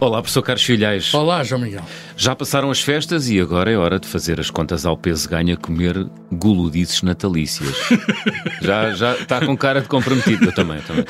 Olá, professor Carlos Filhais. Olá, João Miguel. Já passaram as festas e agora é hora de fazer as contas ao peso ganha comer guludices natalícias. já, já está com cara de comprometido, eu também. também.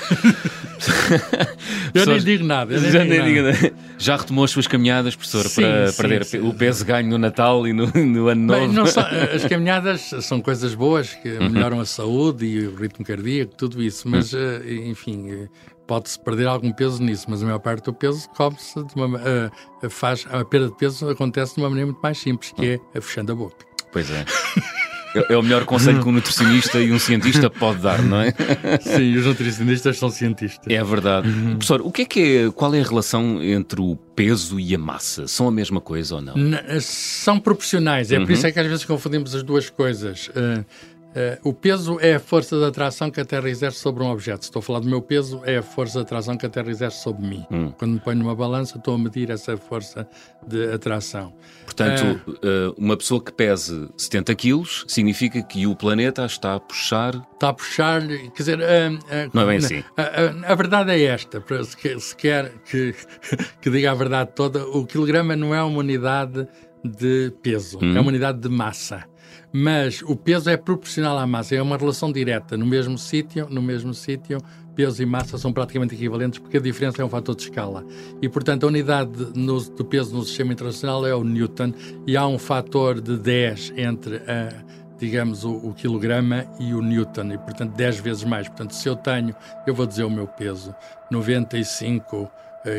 eu nem digo nada. Eu já, nem digo nada. já retomou as suas caminhadas, professor, sim, para sim, perder sim. o peso ganho no Natal e no, no Ano Novo? Bem, são, as caminhadas são coisas boas que uhum. melhoram a saúde e o ritmo cardíaco, tudo isso, mas, uhum. enfim pode-se perder algum peso nisso, mas a maior parte do peso come-se de uma, uh, faz, a perda de peso acontece de uma maneira muito mais simples, que é fechando a boca. Pois é. É, é o melhor conselho que um nutricionista e um cientista pode dar, não é? Sim, os nutricionistas são cientistas. É verdade. Uhum. Professor, o que é que é, qual é a relação entre o peso e a massa? São a mesma coisa ou não? N são proporcionais. É uhum. por isso é que às vezes confundimos as duas coisas. Uh, Uh, o peso é a força de atração que a Terra exerce sobre um objeto. Estou a falar do meu peso, é a força de atração que a Terra exerce sobre mim. Hum. Quando me ponho numa balança, estou a medir essa força de atração. Portanto, uh, uma pessoa que pese 70 quilos significa que o planeta está a puxar. Está a puxar, quer dizer. Uh, não é bem assim. A, verdade é esta, se, se quer que, que diga a verdade toda, o quilograma não é uma unidade de peso, hum. é uma unidade de massa mas o peso é proporcional à massa, é uma relação direta. No mesmo sítio, no mesmo sítio, peso e massa são praticamente equivalentes porque a diferença é um fator de escala. E, portanto, a unidade no, do peso no sistema internacional é o Newton e há um fator de 10 entre a, digamos, o, o, quilograma e o Newton, e, portanto, 10 vezes mais. Portanto, se eu tenho, eu vou dizer o meu peso, 95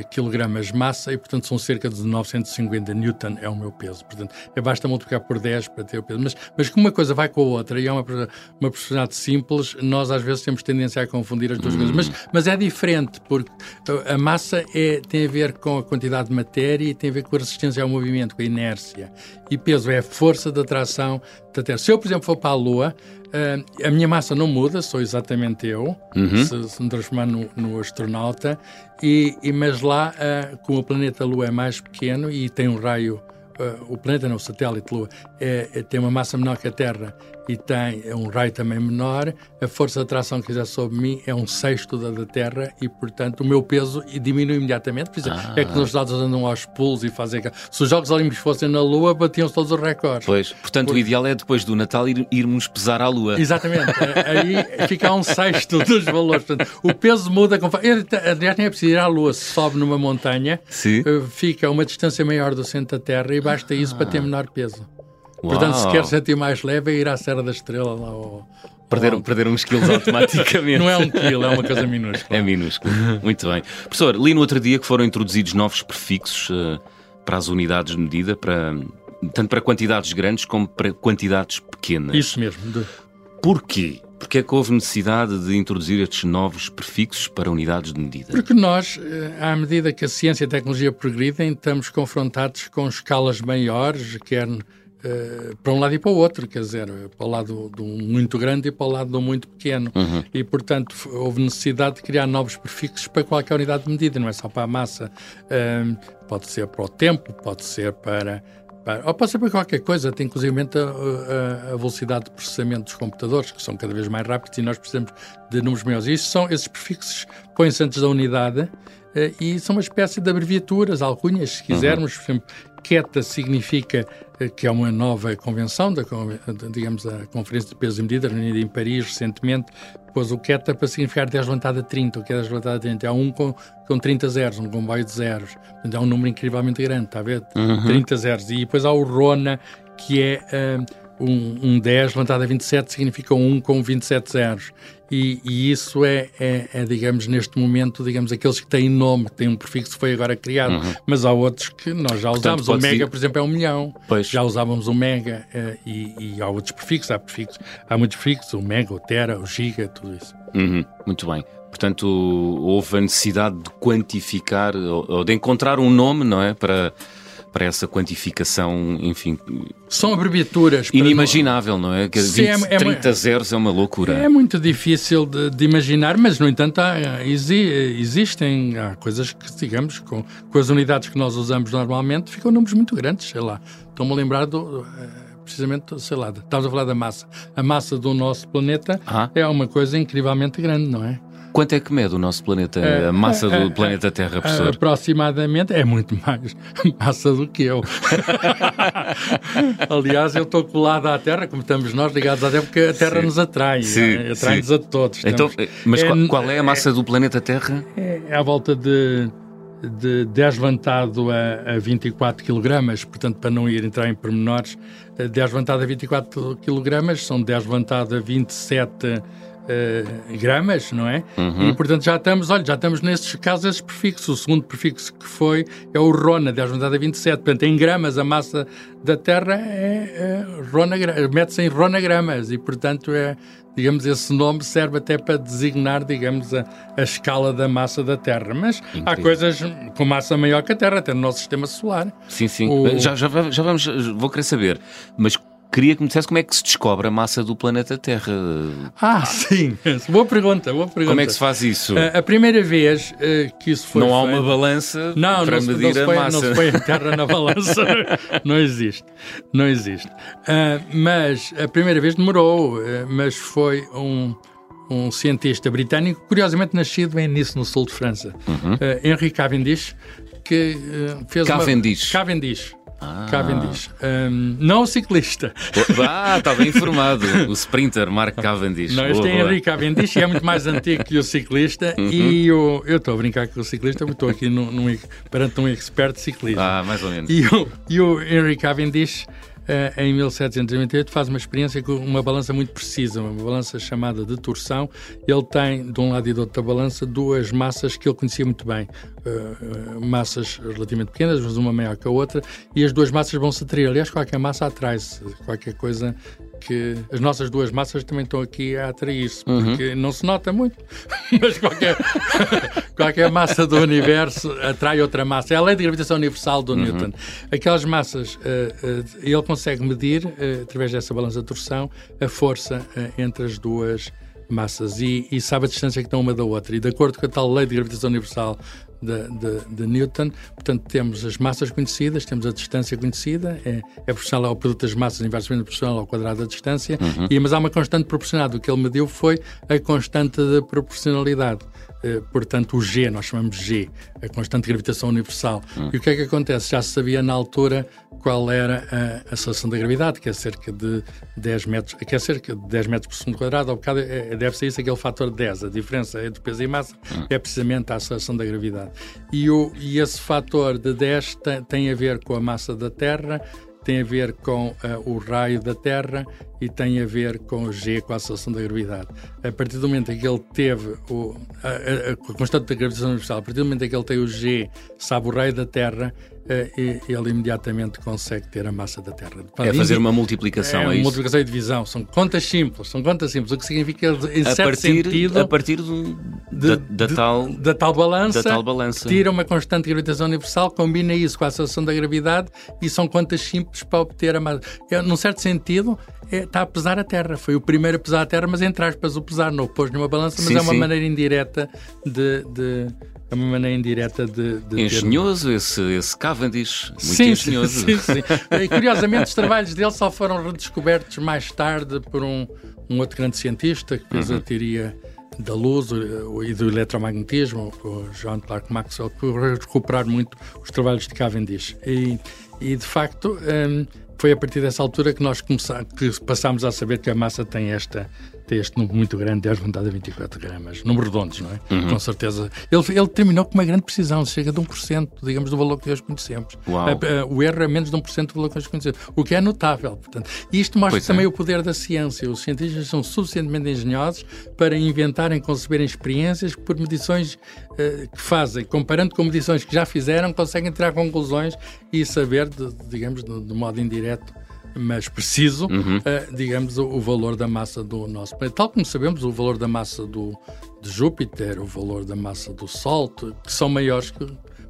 kilogramas de massa e, portanto, são cerca de 950 newton é o meu peso. Portanto, é basta multiplicar por 10 para ter o peso. Mas, mas como uma coisa vai com a outra e é uma, uma personalidade simples, nós às vezes temos tendência a confundir as duas coisas. Mas, mas é diferente, porque a massa é, tem a ver com a quantidade de matéria e tem a ver com a resistência ao movimento, com a inércia. E peso é a força de atração da Terra. Se eu, por exemplo, for para a Lua, uh, a minha massa não muda, sou exatamente eu, uhum. se, se, me transformar no, no astronauta, e, e, mas lá, uh, como o planeta Lua é mais pequeno e tem um raio uh, o planeta não, o satélite Lua, é, é, tem uma massa menor que a Terra e tem é um raio também menor, a força de atração que exerce sobre mim é um sexto da da Terra e, portanto, o meu peso diminui imediatamente. Por isso ah. é que nos Estados andam aos pulos e fazem... Se os Jogos Olímpicos fossem na Lua, batiam-se todos os recordes. Pois, portanto, Por... o ideal é depois do Natal ir, irmos pesar à Lua. Exatamente. Aí fica um sexto dos valores. Portanto, o peso muda... Com... Aliás, nem é preciso ir à Lua. Se sobe numa montanha, Sim. Eh, fica a uma distância maior do centro da Terra e basta isso para ter menor peso. Uau. Portanto, se quer sentir mais leve, é ir à Serra da Estrela lá ao, Perder, perder uns quilos automaticamente. Não é um quilo, é uma coisa minúscula. É minúsculo. Muito bem. Professor, li no outro dia que foram introduzidos novos prefixos uh, para as unidades de medida, para, tanto para quantidades grandes como para quantidades pequenas. Isso mesmo. De... Porquê? Porque é que houve necessidade de introduzir estes novos prefixos para unidades de medida? Porque nós, eh, à medida que a ciência e a tecnologia progridem, estamos confrontados com escalas maiores, quer Uh, para um lado e para o outro, quer dizer, para o lado do muito grande e para o lado do muito pequeno. Uhum. E, portanto, houve necessidade de criar novos prefixos para qualquer unidade de medida, não é só para a massa. Uh, pode ser para o tempo, pode ser para ou pode ser para qualquer coisa, tem inclusive a, a, a, velocidade de processamento dos computadores, que são cada vez mais rápidos e nós precisamos de números maiores. E são, esses prefixos põem-se antes da unidade eh, e são uma espécie de abreviaturas, alcunhas, se quisermos. Uhum. Por exemplo, QETA significa eh, que é uma nova convenção, da, digamos, a Conferência de Pesos e Medidas, reunida em Paris recentemente, pôs o QETA para significar 10 levantada a 30. O que é 10 levantada a 30? É um com, com 30 zeros, um comboio de zeros. Portanto, é um número incrivelmente grande, está a ver? Uhum. 30 zeros. E depois há o RONA, que é uh, um, um 10 levantado a 27, significa um 1 com 27 zeros. E, e isso é, é, é, digamos, neste momento, digamos, aqueles que têm nome, que têm um prefixo que foi agora criado. Uhum. Mas há outros que nós já Portanto, usamos. O mega, por exemplo, é um milhão. Pois. Já usávamos o mega uh, e, e, há outros prefixos, há prefixos, há muitos prefixos, o mega, o tera, o giga, tudo isso. Uhum. Muito bem. Portanto, houve a necessidade de quantificar ou de encontrar um nome, não é? Para para essa quantificação, enfim. São abreviaturas. Inimaginável, não é? Que Sim, 20, é, é 30 zeros é uma loucura. É muito difícil de, de imaginar, mas, no entanto, há, existem há coisas que, digamos, com, com as unidades que nós usamos normalmente, ficam números muito grandes, sei lá. Estou-me a lembrar do eh, precisamente, sei lá, estamos a falar da massa. A massa do nosso planeta ah. é uma coisa incrivelmente grande, não é? Quanto é que mede o nosso planeta, a massa do planeta Terra, professor? Aproximadamente é muito mais massa do que eu. Aliás, eu estou colado à Terra, como estamos nós ligados à Terra, porque a Terra sim. nos atrai, né? atrai-nos a todos. Então, mas é, qual é a massa é, do planeta Terra? É, é à volta de de 10 levantado a, a 24 kg, portanto, para não ir entrar em pormenores, 10 eh, levantado a 24 kg são 10 levantado a 27 Uh, gramas, não é? Uhum. E, portanto, já estamos, olha, já estamos nesses casos, esses prefixos. O segundo prefixo que foi é o Rona, 10 levantado a 27. Portanto, em gramas, a massa da Terra é, é mete-se em ronagramas e, portanto, é, digamos, esse nome serve até para designar, digamos, a, a escala da massa da Terra. Mas Incrível. há coisas com massa maior que a Terra, até no nosso sistema solar. Sim, sim. O... Já, já, já vamos, vou querer saber. Mas Queria que me dissesse como é que se descobre a massa do planeta Terra. Ah, sim. Boa pergunta, boa pergunta. Como é que se faz isso? A, a primeira vez uh, que isso foi Não feito... há uma balança não, para não medir se, não a massa. Não se põe a Terra na balança. não existe. Não existe. Uh, mas a primeira vez demorou, uh, mas foi um, um cientista britânico, curiosamente nascido bem nisso, no sul de França, uhum. Henry Cavendish, que fez Cavendish. uma... Cavendish. Ah. Cavendish. Um, não o ciclista. Ah, está bem informado. O sprinter Mark Cavendish. Não, este é Henry Cavendish e é muito mais antigo que o ciclista. Uhum. E eu estou a brincar com o ciclista, mas estou aqui num, num, perante um expert ciclista. Ah, mais ou menos. E o, e o Henry Cavendish em 1798 faz uma experiência com uma balança muito precisa, uma balança chamada de torção. Ele tem, de um lado e do outro da balança, duas massas que ele conhecia muito bem. Uh, massas relativamente pequenas, mas uma maior que a outra, e as duas massas vão se atrair. Aliás, qualquer massa atrai-se, qualquer coisa que as nossas duas massas também estão aqui a atrair-se, uhum. porque uhum. não se nota muito, mas qualquer, qualquer massa do universo atrai outra massa. É a lei de gravitação universal do uhum. Newton. Aquelas massas, uh, uh, ele consegue medir, uh, através dessa balança de torção, a força entre as duas massas e, e, sabe a distância que estão uma da outra. E de acordo com a tal lei de gravitação universal de, de, de, Newton. Portanto, temos as massas conhecidas, temos a distância conhecida, é, é proporcional ao produto das massas, inversamente proporcional ao quadrado da distância, uhum. e, mas há uma constante proporcional. O que ele mediu foi a constante de proporcionalidade. Eh, portanto, o G, nós chamamos G, a constante de gravitação universal. Hum. E o que é que acontece? Já se sabia na altura qual era a aceleração da gravidade, que é cerca de 10 metros, que é cerca de 10 metros por segundo quadrado, ao bocado é, deve ser isso aquele fator 10. A diferença entre peso e massa hum. é precisamente a aceleração da gravidade. E, o, e esse fator de 10 tem, tem a ver com a massa da Terra, tem a ver com uh, o raio da Terra e tem a ver com o G, com a aceleração da gravidade. A partir do momento em que ele teve o, a, a, a constante da gravitação universal, a partir do momento em que ele tem o G, sabe o raio da Terra, uh, ele imediatamente consegue ter a massa da Terra. É fazer uma multiplicação, é, é uma isso? multiplicação e divisão. São contas simples, são contas simples, o que significa, em a certo partir, sentido... A partir do, de, da, tal, da tal balança, da tal balança, tira uma constante de gravitação universal, combina isso com a aceleração da gravidade e são contas simples para obter a massa. É, num certo sentido, é, está a pesar a Terra. Foi o primeiro a pesar a Terra, mas entre aspas o pesar não pôs numa balança, mas sim, é uma sim. maneira indireta de, de é uma maneira indireta de. de engenhoso ter... esse, esse Cavendish, muito sim, engenhoso. Sim, sim. e curiosamente, os trabalhos dele só foram redescobertos mais tarde por um, um outro grande cientista que fez uhum. a teoria da luz e do eletromagnetismo, o John Clark Maxwell, que recuperar muito os trabalhos de Cavendish. E, e de facto, um, foi a partir dessa altura que nós começamos, que passámos a saber que a massa tem esta tem este número muito grande, 10 levantado a 24 gramas. Número redondos, não é? Uhum. Com certeza. Ele, ele terminou com uma grande precisão, chega de 1%, digamos, do valor que hoje conhecemos. o erro é menos de 1% do valor que hoje conhecemos, o que é notável. Portanto, isto mostra pois também é. o poder da ciência. Os cientistas são suficientemente engenhosos para inventarem, conceberem experiências que, por medições uh, que fazem, comparando com medições que já fizeram, conseguem tirar conclusões e saber, de, digamos, de, de modo indireto, mas preciso, uhum. uh, digamos, o, o, valor da massa do nosso planeta. Tal como sabemos, o valor da massa do, de Júpiter, o valor da massa do Sol, que são maiores que,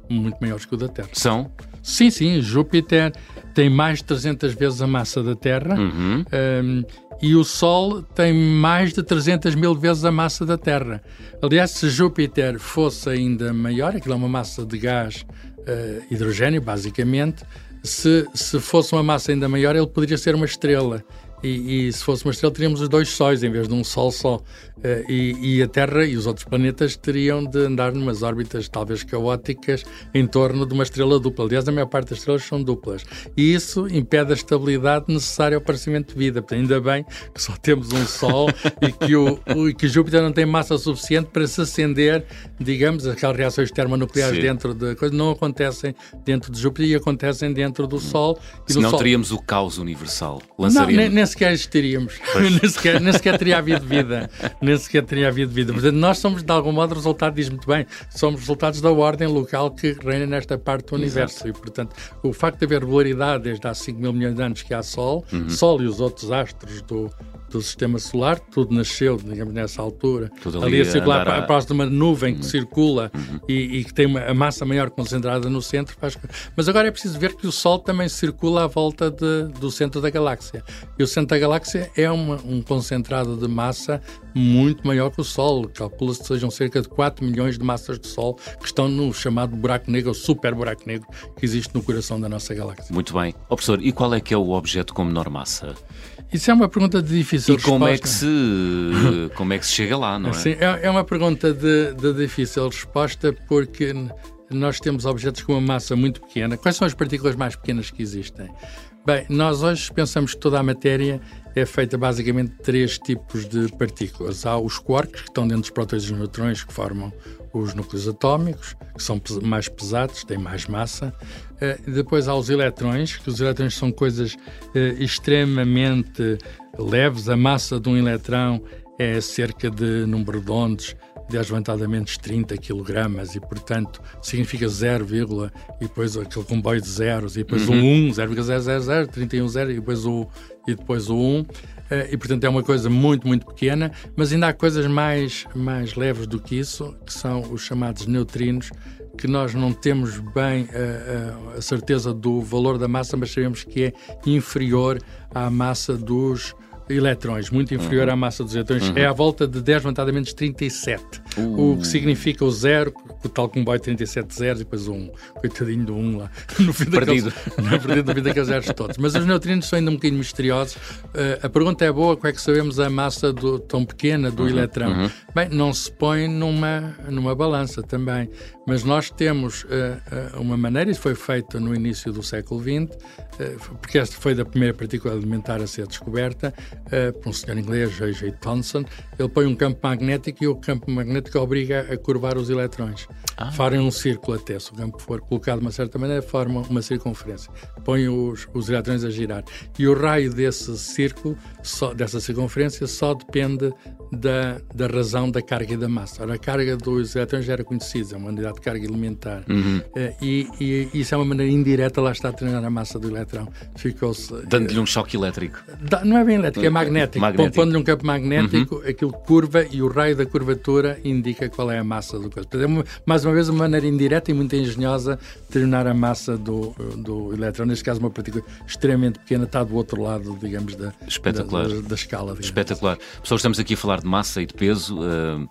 muito maiores que o da Terra. São? Sim, sim. Júpiter tem mais de 300 vezes a massa da Terra uhum. um, ehm, e o Sol tem mais de 300 mil vezes a massa da Terra. Aliás, se Júpiter fosse ainda maior, aquilo é uma massa de gás uh, hidrogênio, basicamente, se, se fosse uma massa ainda maior, ele poderia ser uma estrela. E, e, se fosse uma estrela teríamos os dois sóis em vez de um sol só. Uh, e, e, a Terra e os outros planetas teriam de andar numas órbitas talvez caóticas em torno de uma estrela dupla. Aliás, a maior parte das estrelas são duplas. E isso impede a estabilidade necessária ao aparecimento de vida. Portanto, ainda bem que só temos um Sol e que, o, o, que Júpiter não tem massa suficiente para se acender, digamos, aquelas reações termonucleares Sim. dentro da coisa não acontecem dentro de Júpiter e acontecem dentro do Sol. E Senão Sol... teríamos o caos universal. Lançaríamos... Não, nem, nem sequer existiríamos. nem, sequer, nem sequer teria havido vida nem sequer teria havido vida. Portanto, nós somos, de algum modo, resultado, diz muito bem, somos resultados da ordem local que reina nesta parte do universo. Exato. E, portanto, o facto de haver regularidade desde há 5 mil milhões de anos que há Sol, uhum. Sol e os outros astros do, do sistema solar, tudo nasceu, digamos, nessa altura. Tudo ali, ali a circular a, a próxima de uma nuvem que uhum. circula uhum. e, e, que tem uma, a massa maior concentrada no centro. Faz... Mas agora é preciso ver que o Sol também circula à volta de, do centro da galáxia. E o centro da galáxia é uma, um concentrado de massa muito maior que o Sol. Calcula-se que sejam cerca de 4 milhões de massas de Sol que estão no chamado buraco negro, super buraco negro, que existe no coração da nossa galáxia. Muito bem. Oh, professor, e qual é que é o objeto com menor massa? Isso é uma pergunta de difícil e como resposta. é que se como é que se chega lá, não é? Sim, é, é uma pergunta de, de difícil resposta porque nós temos objetos com uma massa muito pequena. Quais são as partículas mais pequenas que existem? Bem, nós hoje pensamos que toda a matéria é feita basicamente de três tipos de partículas. Há os quarks, que estão dentro dos prótons e neutrões, que formam os núcleos atómicos, que são mais pesados, têm mais massa. Uh, depois há os eletrões, que os eletrões são coisas uh, extremamente leves. A massa de um eletrão é cerca de, número redondos, de adiantadamente 30 kg e, portanto, significa 0, e depois aquele comboio de zeros, e depois uhum. o 1, 0,000, 31, 0, e depois o, e depois o 1. Eh, e, portanto, é uma coisa muito, muito pequena, mas ainda há coisas mais, mais leves do que isso, que são os chamados neutrinos, que nós não temos bem a, eh, a, eh, a certeza do valor da massa, mas sabemos que é inferior à massa dos eletrões, muito inferior uhum. à massa dos eletrões, uhum. é à volta de 10 levantadamente 37. Uh. O que significa o zero, o tal comboio 37 zeros e depois o 1. Coitadinho do 1 lá. No fim perdido. Daqueles, no, perdido no fim daqueles zeros todos. Mas os neutrinos são ainda um bocadinho misteriosos. Uh, a pergunta é boa, como é que sabemos a massa do, tão pequena do uhum. eletrão? Uhum. Bem, não se põe numa, numa balança também. Mas nós temos uh, uh, uma maneira, isso foi feito no início do século XX, porque esta foi da primeira partícula elementar a ser descoberta, por um senhor inglês, J.J. Thomson. Ele põe um campo magnético e o campo magnético obriga a curvar os eletrões. Ah. Farem um círculo até. Se o campo for colocado de uma certa maneira, forma uma circunferência. Põe os, os eletrões a girar. E o raio desse círculo, só, dessa circunferência, só depende da, da razão da carga e da massa. Ora, a carga dos eletrões já era conhecida, é uma unidade de carga elementar. Uhum. Eh, e, e, isso é uma maneira indireta, lá está a treinar a massa do eletrão. Ficou-se. Dando-lhe um choque elétrico. Da, não é bem elétrico, é magnético. magnético. Pondo-lhe um campo magnético, uhum. aquilo curva e o raio da curvatura indica qual é a massa do coisa. Portanto, é mais uma vez uma maneira indireta e muito engenhosa de treinar a massa do, do elétron. Neste caso, uma partícula extremamente pequena está do outro lado, digamos, da, Espetacular. da, da, da escala. Digamos. Espetacular. Pessoal, estamos aqui a falar de massa e de peso. Uh,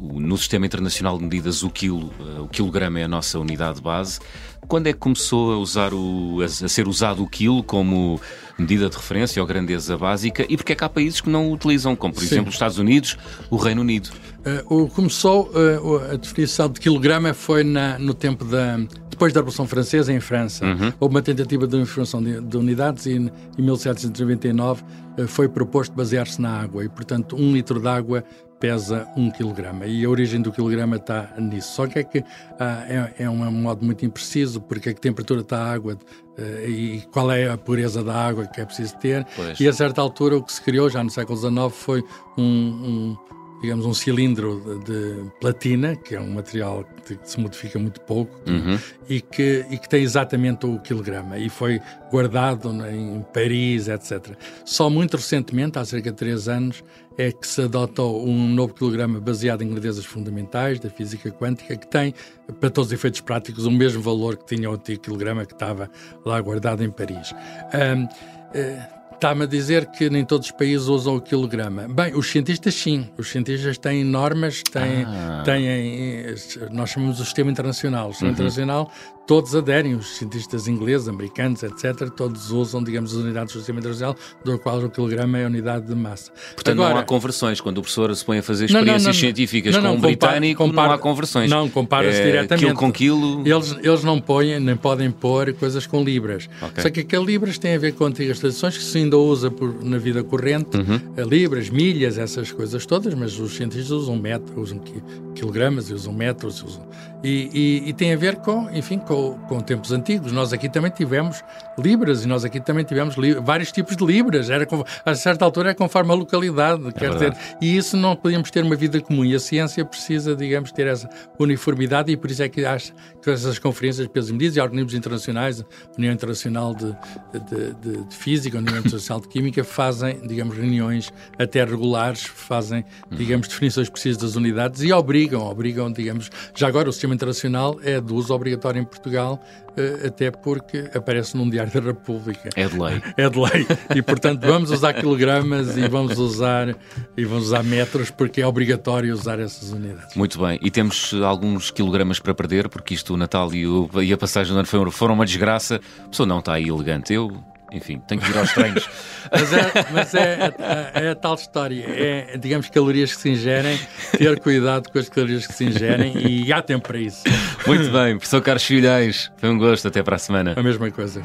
no Sistema Internacional de Medidas, o quilo, uh, o quilograma é a nossa unidade base. Quando é que começou a, usar o, a, a ser usado o quilo como medida de referência ou grandeza básica e porque é que há países que não o utilizam, como por Sim. exemplo os Estados Unidos, o Reino Unido? Uh, começou uh, a definição de quilograma foi na, no tempo da depois da Revolução Francesa em França. Uhum. Houve uma tentativa de unificação de, de, unidades e em 1799 uh, foi proposto basear-se na água e portanto um litro de água pesa um quilograma e a origem do quilograma está nisso. Só que é que ah, é, é, um modo muito impreciso, porque a que temperatura está a água uh, e qual é a pureza da água que é preciso ter. Pois. E a certa altura o que se criou, já no século XIX, foi um, um digamos, um cilindro de, de, platina, que é um material que se modifica muito pouco uhum. e, que, e que tem exatamente o quilograma e foi guardado em Paris, etc. Só muito recentemente, há cerca de três anos, é que se adotou um novo quilograma baseado em grandezas fundamentais da física quântica que tem, para todos os efeitos práticos, o mesmo valor que tinha o antigo quilograma que estava lá guardado em Paris. Um, uh, Está-me a dizer que nem todos os países usam o quilograma. Bem, os cientistas sim. Os cientistas têm normas, têm, ah. têm nós chamamos o sistema internacional. O sistema uhum. internacional todos aderem, os cientistas ingleses, americanos, etc., todos usam, digamos, as unidades do sistema internacional, do qual o quilograma é a unidade de massa. Portanto, Agora, não há conversões. Quando o professor se põe a fazer experiências não, não, não, científicas com um britânico, compara, não há conversões. Não, compara-se é, diretamente. Quilo com quilo. Eles, eles não põem, nem podem pôr coisas com libras. Okay. Só que aquelas libras tem a ver com antigas tradições que se ainda usa por, na vida corrente, uhum. Libras, milhas, essas coisas todas, mas os cientistas usam metros, usam quilogramas, usam metros, usam e, e, e, tem a ver com, enfim, com, com, tempos antigos. Nós aqui também tivemos libras e nós aqui também tivemos vários tipos de libras. Era a certa altura é conforme a localidade, é quer dizer, e isso não podíamos ter uma vida comum. E a ciência precisa, digamos, ter essa uniformidade e por isso é que acho que essas conferências, pesos e medidas e organismos internacionais, União Internacional de, de, de, de Física, União Internacional de Química, fazem, digamos, reuniões até regulares, fazem, digamos, definições precisas das unidades e obrigam, obrigam, digamos, já agora o sistema sistema internacional é de uso obrigatório em Portugal, eh, até porque aparece num Diário da República. É de lei. É de lei. E, portanto, vamos usar quilogramas e vamos usar, e vamos usar metros, porque é obrigatório usar essas unidades. Muito bem. E temos alguns quilogramas para perder, porque isto, o Natal e, o, e a passagem do ano foram, foram uma desgraça. A pessoa não está aí elegante. Eu enfim, tenho que ir aos treinos. mas é, mas é, é, é, a tal história. É, digamos, calorias que se ingerem, ter cuidado com as calorias que se ingerem e há tempo para isso. Muito bem, professor Carlos Filhais, foi um gosto. Até para a semana. A mesma coisa.